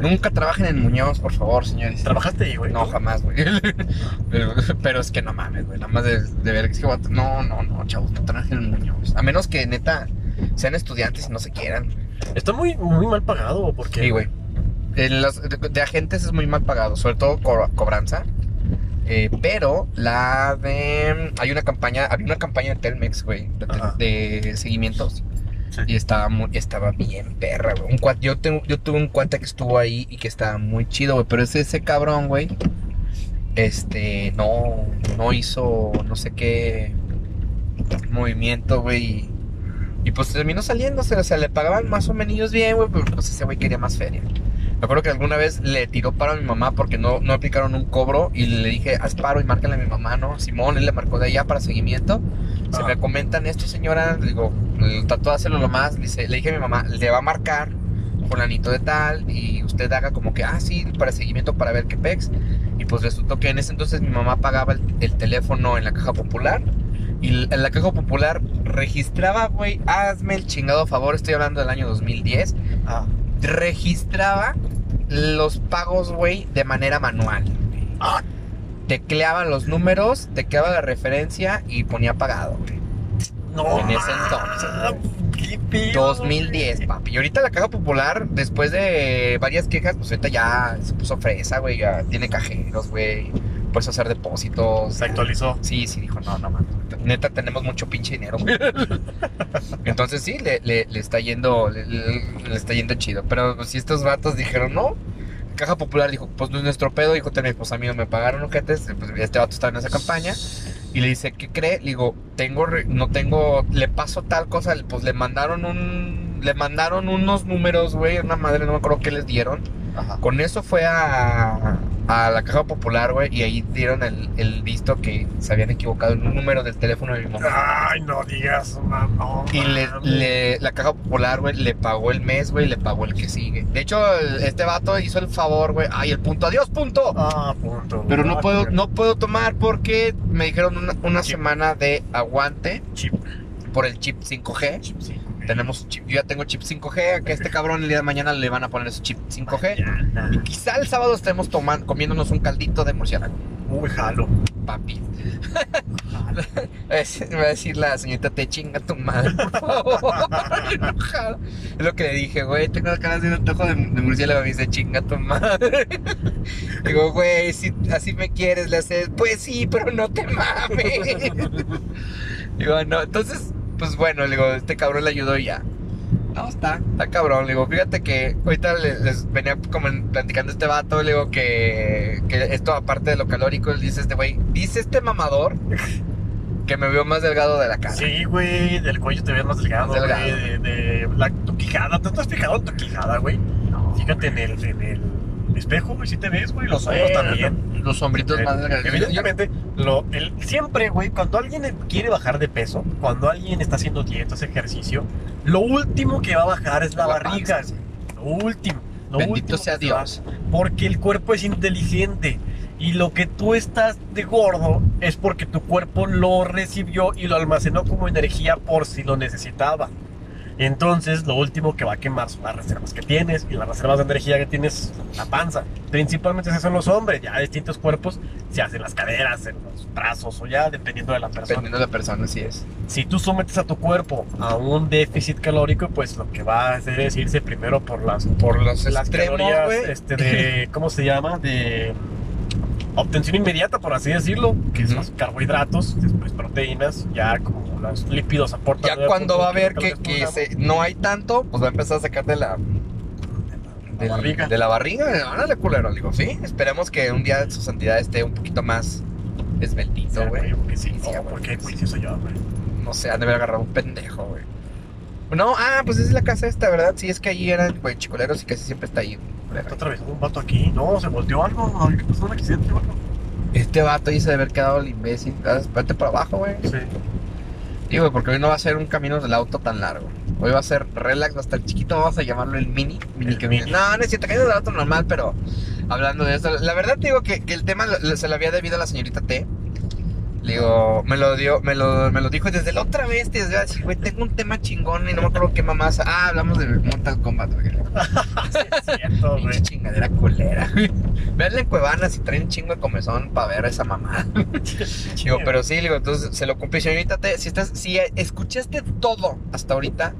[SPEAKER 1] Nunca trabajen en Muñoz, por favor, señores.
[SPEAKER 2] ¿Trabajaste ahí, güey?
[SPEAKER 1] No, jamás, güey. Pero, pero es que no mames, güey. Nada más de, de ver que es que No, no, no, chavos, no trabajen en Muñoz. A menos que neta sean estudiantes y no se quieran.
[SPEAKER 2] Está muy, muy mal pagado, porque...
[SPEAKER 1] Sí, güey. Los- de, de agentes es muy mal pagado, sobre todo co- cobranza. Eh, pero la de. Hay una campaña, había una campaña de Telmex, güey, de seguimientos. Y estaba muy, estaba bien perra. Un yo, tengo, yo tuve un cuate que estuvo ahí y que estaba muy chido. Pero ese, ese cabrón, güey, este, no, no hizo no sé qué movimiento, güey. Y, pues terminó saliéndose, o sea, le pagaban más o menos bien, güey, pero pues ese güey quería más feria. Me acuerdo que alguna vez le tiró paro a mi mamá porque no, no aplicaron un cobro y le dije, haz paro y márcale a mi mamá, ¿no? Simón, le marcó de allá para seguimiento. Se me comentan esto, señora, le digo, "Eh, trató de hacerlo lo más, le, dice- le dije a mi mamá, le va a marcar fulanito de tal y usted haga como que, ah, sí, para seguimiento para ver qué pex. Y pues resultó que en ese entonces mi mamá pagaba el, el teléfono en la caja popular y en la caja popular registraba, güey, hazme el chingado favor, estoy hablando del año 2010,
[SPEAKER 2] Ah.
[SPEAKER 1] registraba los pagos, güey, de manera manual.
[SPEAKER 2] Ah.
[SPEAKER 1] Tecleaba los números, tecleaba la referencia y ponía pagado, güey.
[SPEAKER 2] No,
[SPEAKER 1] En ese entonces,
[SPEAKER 2] qué pedo,
[SPEAKER 1] 2010,
[SPEAKER 2] güey.
[SPEAKER 1] papi. Y ahorita la caja popular, después de varias quejas, pues ahorita ya se puso fresa, güey. Ya tiene cajeros, güey. Puedes hacer depósitos.
[SPEAKER 2] Se actualizó.
[SPEAKER 1] Sí, sí, dijo, no, no mames. Neta, tenemos mucho pinche dinero, güey. Entonces sí, le, le- le está yendo, le, le- está yendo chido. Pero si estos vatos dijeron, no. Caja Popular dijo, pues no es nuestro pedo, dijo también, pues a mí no me pagaron ojetes, pues este vato estaba en esa campaña. Y le dice, ¿qué cree? Le digo, tengo, no tengo, le paso tal cosa, pues le mandaron un, le mandaron unos números, güey, una madre, no me acuerdo qué les dieron.
[SPEAKER 2] Ajá.
[SPEAKER 1] Con eso fue a, a la caja popular, güey, y ahí dieron el, el visto que se habían equivocado en un número del teléfono de mi mamá.
[SPEAKER 2] Ay, no digas, ma, no,
[SPEAKER 1] Y le, la caja popular, güey, le pagó el mes, güey, le pagó el que sigue. De hecho, el- este vato hizo el favor, güey. Ay, el punto, adiós, punto.
[SPEAKER 2] Ah, punto.
[SPEAKER 1] Pero no
[SPEAKER 2] Ah,
[SPEAKER 1] puedo, no puedo tomar porque me dijeron una, una semana de aguante
[SPEAKER 2] Chip.
[SPEAKER 1] por el chip 5G.
[SPEAKER 2] Chip, sí.
[SPEAKER 1] Tenemos chip, yo ya tengo chip 5G, que a este cabrón el día de mañana le van a poner su chip 5G.
[SPEAKER 2] Ya,
[SPEAKER 1] Y quizá el sábado estemos tomando, comiéndonos un caldito de murciélago,
[SPEAKER 2] Uy, jalo.
[SPEAKER 1] papi. Me va a decir la señorita, te chinga tu madre, por favor. Es lo que le dije, güey, tengo ganas de un antojo de, de murciélago. Me dice, chinga tu madre. Digo, güey, si así me quieres, le haces, pues sí, pero no te mames. Digo, no, entonces, pues bueno, le digo, este cabrón le ayudó y ya. No, está, está cabrón. Le digo, fíjate que ahorita le- les, venía como platicando este vato. Le digo que, que esto, aparte de lo calórico, dice este güey, dice este mamador Que me veo más delgado de la cara.
[SPEAKER 2] Sí, güey, del cuello te ves más delgado,
[SPEAKER 1] Más delgado.
[SPEAKER 2] güey, de, de la, tu quijada, ¿te has fijado en tu quijada, güey?
[SPEAKER 1] No.
[SPEAKER 2] Fíjate en el, en el espejo, güey, si te ves, güey, los ojos también.
[SPEAKER 1] Los hombritos
[SPEAKER 2] Eh,
[SPEAKER 1] más delgados.
[SPEAKER 2] Evidentemente, lo, el, siempre, güey, cuando alguien quiere bajar de peso, cuando alguien está haciendo dieta, hace ejercicio, lo último que va a bajar es la
[SPEAKER 1] La
[SPEAKER 2] barriga.
[SPEAKER 1] panza.
[SPEAKER 2] Lo último. Lo
[SPEAKER 1] Bendito
[SPEAKER 2] último
[SPEAKER 1] sea
[SPEAKER 2] va.
[SPEAKER 1] Dios.
[SPEAKER 2] Porque el cuerpo es inteligente. Y lo que tú estás de gordo es porque tu cuerpo lo recibió y lo almacenó como energía por si lo necesitaba. Entonces, lo último que va a quemar son las reservas que tienes y las reservas de energía que tienes la panza. Principalmente se hacen los hombres, ya distintos cuerpos se hacen las caderas, en los brazos o ya dependiendo de la persona.
[SPEAKER 1] Dependiendo de la persona, así es.
[SPEAKER 2] Si tú sometes a tu cuerpo a un déficit calórico, pues lo que va a hacer es irse primero por las
[SPEAKER 1] Por los
[SPEAKER 2] las
[SPEAKER 1] extremos,
[SPEAKER 2] calorías este, de, ¿cómo se llama? De obtención inmediata, por así decirlo, que son
[SPEAKER 1] Ujú.
[SPEAKER 2] los carbohidratos, después proteínas, ya como los lípidos aportan.
[SPEAKER 1] Ya cuando va a ver que,
[SPEAKER 2] por
[SPEAKER 1] se- no hay tanto, pues va a empezar a sacar de la,
[SPEAKER 2] gramo. La
[SPEAKER 1] del-
[SPEAKER 2] barriga.
[SPEAKER 1] de la barriga. Órale, culero. Digo, sí. Esperemos que un día su santidad esté un poquito más esbeltito, güey.
[SPEAKER 2] sí,
[SPEAKER 1] Sí,
[SPEAKER 2] no, porque hay juicioso yo, güey.
[SPEAKER 1] No sé, han de haber agarrado un pendejo, güey. No, ah, pues es la casa esta, ¿verdad? Sí, es que allí eran, güey, chicoleros y casi siempre está ahí.
[SPEAKER 2] Está atravesando un vato aquí. No, se volteó algo. ¿Qué pasó? ¿Un accidente?
[SPEAKER 1] Este vato se debe haber quedado el imbécil. Ah, Espérate por abajo, güey.
[SPEAKER 2] Sí.
[SPEAKER 1] Sí, güey, porque hoy no va a ser un camino del auto tan largo. Hoy va a ser relax, va a estar chiquito, vamos a llamarlo el mini. mini
[SPEAKER 2] El mini.
[SPEAKER 1] No, no es cierto, camino del auto normal, pero hablando de esto, la verdad te digo que, que el tema lo- se lo había debido a la señorita T. Le digo, me lo dio, me lo, me lo dijo desde la otra vez, te güey, tengo un tema chingón y no me acuerdo qué mamás. Ah, hablamos de Mortal Kombat, güey.
[SPEAKER 2] Sí, es cierto, güey.
[SPEAKER 1] Chingadera culera, güey. Verle en Cuevana si trae un chingo de comezón para ver a esa mamá. Digo, pero sí, digo, entonces se lo cumplí. Señorita, T, si estás, si escuchaste todo hasta ahorita,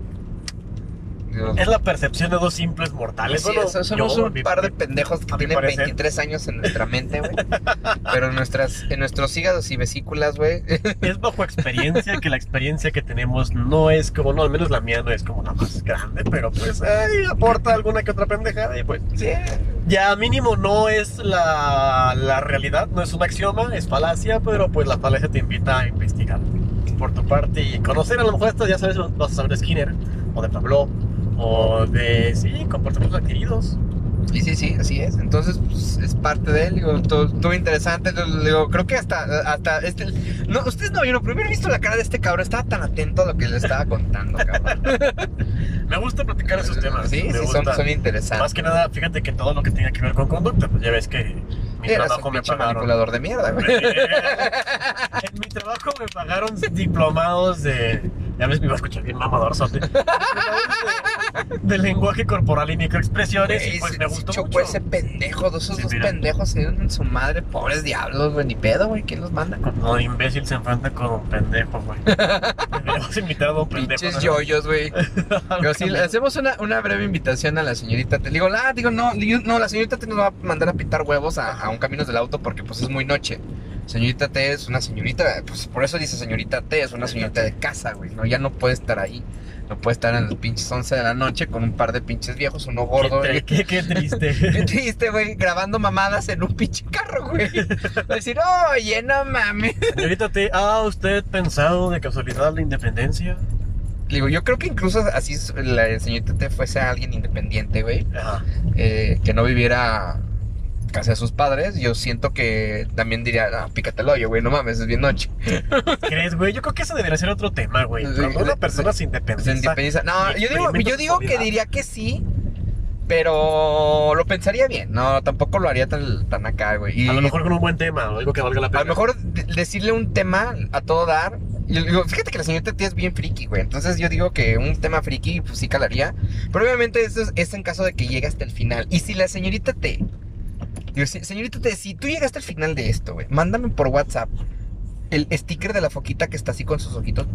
[SPEAKER 2] Es la percepción de dos simples mortales.
[SPEAKER 1] sí,
[SPEAKER 2] Bueno,
[SPEAKER 1] so- somos
[SPEAKER 2] yo,
[SPEAKER 1] un
[SPEAKER 2] mi-
[SPEAKER 1] par de pendejos que tienen
[SPEAKER 2] parecer.
[SPEAKER 1] 23 años en nuestra mente, güey. Pero en nuestras, en nuestros hígados y vesículas, güey.
[SPEAKER 2] Es bajo experiencia que la experiencia que tenemos no es como, no, al menos la mía no es como la más grande, pero pues ay, aporta alguna que otra pendejada y pues
[SPEAKER 1] Sí.
[SPEAKER 2] ya mínimo no es la, la realidad, no es un axioma, es falacia, pero pues la falacia te invita a investigar por tu parte y conocer a lo mejor esto, ya sabes, vas a saber de Skinner o de Pablo o de, sí, comportamientos adquiridos.
[SPEAKER 1] Sí, sí, sí, así es. Entonces, pues, es parte de él. Digo, estuvo estuvo interesante. Digo, creo que hasta, hasta este. No, ustedes no vieron, pero hubiera visto la cara de este cabrón. Estaba tan atento a lo que le estaba contando, cabrón.
[SPEAKER 2] Me gusta platicar esos temas.
[SPEAKER 1] Sí, sí, son, son interesantes.
[SPEAKER 2] Más que nada, fíjate que todo lo que tenga que ver con conducta, pues ya ves que mi
[SPEAKER 1] Eras
[SPEAKER 2] trabajo
[SPEAKER 1] un
[SPEAKER 2] me pagaron.
[SPEAKER 1] manipulador de mierda, güey.
[SPEAKER 2] en mi trabajo me pagaron diplomados de. Ya ves, me iba a escuchar bien mamador, sote. De, lenguaje corporal y microexpresiones. y pues
[SPEAKER 1] se-
[SPEAKER 2] me
[SPEAKER 1] se
[SPEAKER 2] gustó
[SPEAKER 1] chocó
[SPEAKER 2] mucho.
[SPEAKER 1] ese pendejo, esos
[SPEAKER 2] Sí,
[SPEAKER 1] dos
[SPEAKER 2] mira.
[SPEAKER 1] pendejos se dieron en su madre, pobres diablos, güey, ni pedo, güey, ¿quién los manda?
[SPEAKER 2] No, imbécil se enfrenta con un pendejo, güey. Deberíamos invitar a un pendejo.
[SPEAKER 1] Pinches yoyos, güey. Pero sí, le hacemos una, una breve invitación a la señorita. Te digo, la, digo, no, no, la señorita T nos va a mandar a pitar huevos a, a un camino del auto porque pues es muy noche. Señorita T es una señorita, pues por eso dice señorita T, es una señorita de casa, güey, ¿no? Ya no puede estar ahí. No puede estar en las pinches 11 de la noche con un par de pinches viejos, uno gordo,
[SPEAKER 2] Qué, qué, qué triste.
[SPEAKER 1] Qué triste, güey, grabando mamadas en un pinche carro, güey. Va a decir, oye, no mames.
[SPEAKER 2] Señorita T, ¿ha usted pensado de casualidad la independencia?
[SPEAKER 1] Digo, yo creo que incluso así la señorita T fuese alguien independiente, güey.
[SPEAKER 2] Ajá.
[SPEAKER 1] eh, que no viviera casa de sus padres, yo siento que también diría, no, pícate el hoyo, güey, no mames, es bien noche.
[SPEAKER 2] ¿Crees, güey? Yo creo que eso debería ser otro tema, güey. Cuando una persona se
[SPEAKER 1] Se
[SPEAKER 2] independiza.
[SPEAKER 1] independiza. No, yo digo, yo digo que diría que sí, pero lo pensaría bien, no, tampoco lo haría tan, tan acá, güey. Y
[SPEAKER 2] A lo mejor con un buen tema, o algo que valga la pena.
[SPEAKER 1] a lo mejor de- decirle un tema a todo dar. Y digo, fíjate que la señorita T es bien friki, güey. Entonces yo digo que un tema friki, pues sí calaría. Pero obviamente eso es, es en caso de que llegue hasta el final. Y si la señorita T. Digo, se- señorita si tú llegaste al final de esto, güey, mándame por WhatsApp el sticker de la foquita que está así con sus ojitos.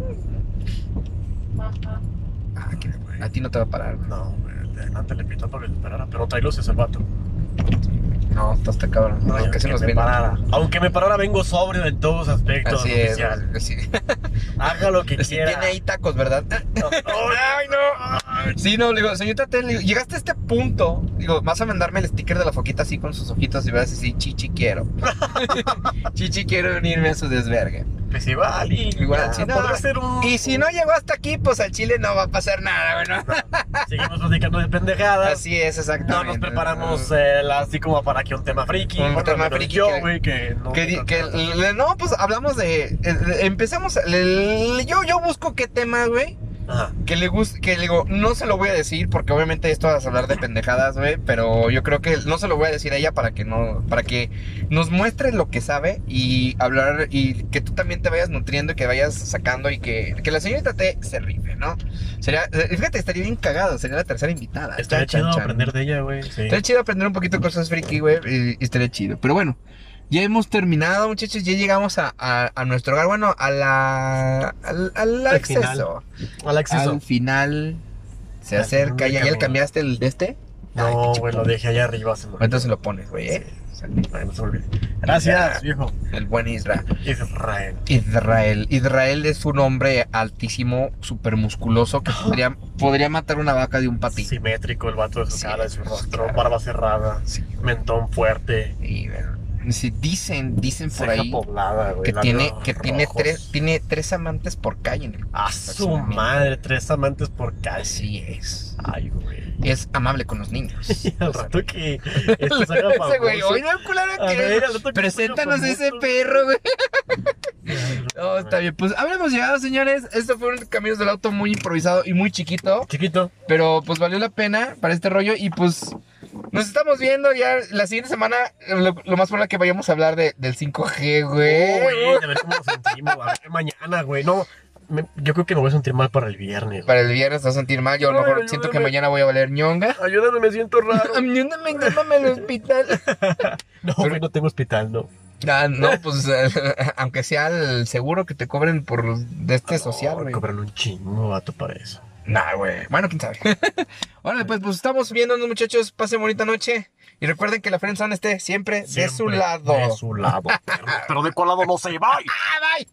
[SPEAKER 1] Ah, que a ti no te va a parar, güey.
[SPEAKER 2] No, güey, de adelante le pitó para que le esperara, pero trae luces el vato.
[SPEAKER 1] No, estás está cabrón.
[SPEAKER 2] No,
[SPEAKER 1] No,
[SPEAKER 2] ya
[SPEAKER 1] que se
[SPEAKER 2] que
[SPEAKER 1] nos
[SPEAKER 2] me
[SPEAKER 1] viene.
[SPEAKER 2] parara. Aunque me parara, vengo sobrio en todos aspectos,
[SPEAKER 1] Así es,
[SPEAKER 2] oficial.
[SPEAKER 1] güey, sí.
[SPEAKER 2] Haga lo que
[SPEAKER 1] Sí,
[SPEAKER 2] quiera.
[SPEAKER 1] tiene ahí tacos, ¿verdad?
[SPEAKER 2] No,
[SPEAKER 1] ¡Ay, no! Sí, no, le digo, señorita T, le digo, llegaste a este punto, digo, vas a mandarme el sticker de la foquita así con sus ojitos y vas a decir, chichi quiero. chichi quiero unirme a su desvergue.
[SPEAKER 2] Y
[SPEAKER 1] Igual,
[SPEAKER 2] ya,
[SPEAKER 1] si no-
[SPEAKER 2] podrá ser un...
[SPEAKER 1] Y si no llegó hasta aquí, pues al chile no va a pasar nada, bueno.
[SPEAKER 2] Seguimos platicando de pendejadas.
[SPEAKER 1] Así es,
[SPEAKER 2] No
[SPEAKER 1] exactamente.
[SPEAKER 2] nos preparamos eh, la- así como para que un tema friki.
[SPEAKER 1] Un tema friki
[SPEAKER 2] Yo,
[SPEAKER 1] que-
[SPEAKER 2] güey, que no.
[SPEAKER 1] Que,
[SPEAKER 2] no-
[SPEAKER 1] que
[SPEAKER 2] no-
[SPEAKER 1] le- no, pues hablamos de. eh, Empezamos. le- yo, yo busco qué tema, güey.
[SPEAKER 2] Ajá.
[SPEAKER 1] Que le guste. Que le digo, no se lo voy a decir porque obviamente esto vas a hablar de pendejadas, güey. Pero yo creo que no se lo voy a decir a ella para que no. Para que nos muestre lo que sabe y hablar. Y que tú también te vayas nutriendo y que vayas sacando y que, que la señorita T se rife, ¿no? Sería. eh, Fíjate, estaría bien cagado. Sería la tercera invitada.
[SPEAKER 2] Estaría
[SPEAKER 1] Chan,
[SPEAKER 2] chido
[SPEAKER 1] chan.
[SPEAKER 2] aprender de ella, güey. Sí.
[SPEAKER 1] Estaría chido aprender un poquito cosas friki, güey, y, y estaría chido. Pero bueno, ya hemos terminado, muchachos, ya llegamos a, a- a nuestro hogar, bueno, a la, al, al
[SPEAKER 2] final.
[SPEAKER 1] acceso.
[SPEAKER 2] Al acceso.
[SPEAKER 1] Al final se
[SPEAKER 2] Al
[SPEAKER 1] acerca,
[SPEAKER 2] final
[SPEAKER 1] ¿ya, ya le
[SPEAKER 2] camino.
[SPEAKER 1] cambiaste el de este?
[SPEAKER 2] No, güey, lo dejé allá arriba. Se.
[SPEAKER 1] Entonces lo pones, güey, ¿eh?
[SPEAKER 2] Ay, no se me olvide. Gracias, viejo.
[SPEAKER 1] El buen Israel.
[SPEAKER 2] Israel.
[SPEAKER 1] Israel. Israel es un hombre altísimo, súper musculoso, que podría, podría matar una vaca de un patito.
[SPEAKER 2] Simétrico el vato de su
[SPEAKER 1] Sí.
[SPEAKER 2] cara, de su rostro, barba cerrada,
[SPEAKER 1] Sí.
[SPEAKER 2] mentón fuerte,
[SPEAKER 1] Y, bueno, dicen, dicen por
[SPEAKER 2] ceja
[SPEAKER 1] ahí
[SPEAKER 2] poblada, güey.
[SPEAKER 1] que tiene, que tiene tres, tiene tres amantes por calle en el
[SPEAKER 2] A su madre, tres amantes por calle.
[SPEAKER 1] Así es.
[SPEAKER 2] Ay, güey.
[SPEAKER 1] Es amable con los niños.
[SPEAKER 2] Y al rato que esto se haga
[SPEAKER 1] Ese güey, oye, culero, que-
[SPEAKER 2] ver,
[SPEAKER 1] Preséntanos ese perro, güey. No, está bien. Pues habremos llegado, señores. Esto fue un Caminos del Auto muy improvisado y muy chiquito.
[SPEAKER 2] Chiquito.
[SPEAKER 1] Pero pues valió la pena para este rollo. Y pues nos estamos viendo ya la siguiente semana. Lo, lo más probable es que vayamos a hablar de, del 5G, güey.
[SPEAKER 2] Uy, a ver cómo nos sentimos. A ver, mañana, güey. No, me- yo creo que me voy a sentir mal para el viernes. güey.
[SPEAKER 1] Para el viernes te vas a sentir mal. Yo a lo mejor siento que mañana voy a valer ñonga.
[SPEAKER 2] Ayúdame, me siento raro.
[SPEAKER 1] Ayúdame, llámame al hospital.
[SPEAKER 2] No, güey, no tengo hospital, no.
[SPEAKER 1] Ah, no, pues aunque sea el seguro que te cobren por de este social,
[SPEAKER 2] No,
[SPEAKER 1] güey.
[SPEAKER 2] Cobran un chingo, vato, para eso.
[SPEAKER 1] Nah, güey. Bueno, quién sabe. Órale, pues, pues estamos viéndonos, muchachos. Pasen bonita noche. Y recuerden que la friendzone esté siempre, de su
[SPEAKER 2] Siempre
[SPEAKER 1] lado.
[SPEAKER 2] De su lado. Pero, pero de cuál lado no se va.
[SPEAKER 1] Ah, bye.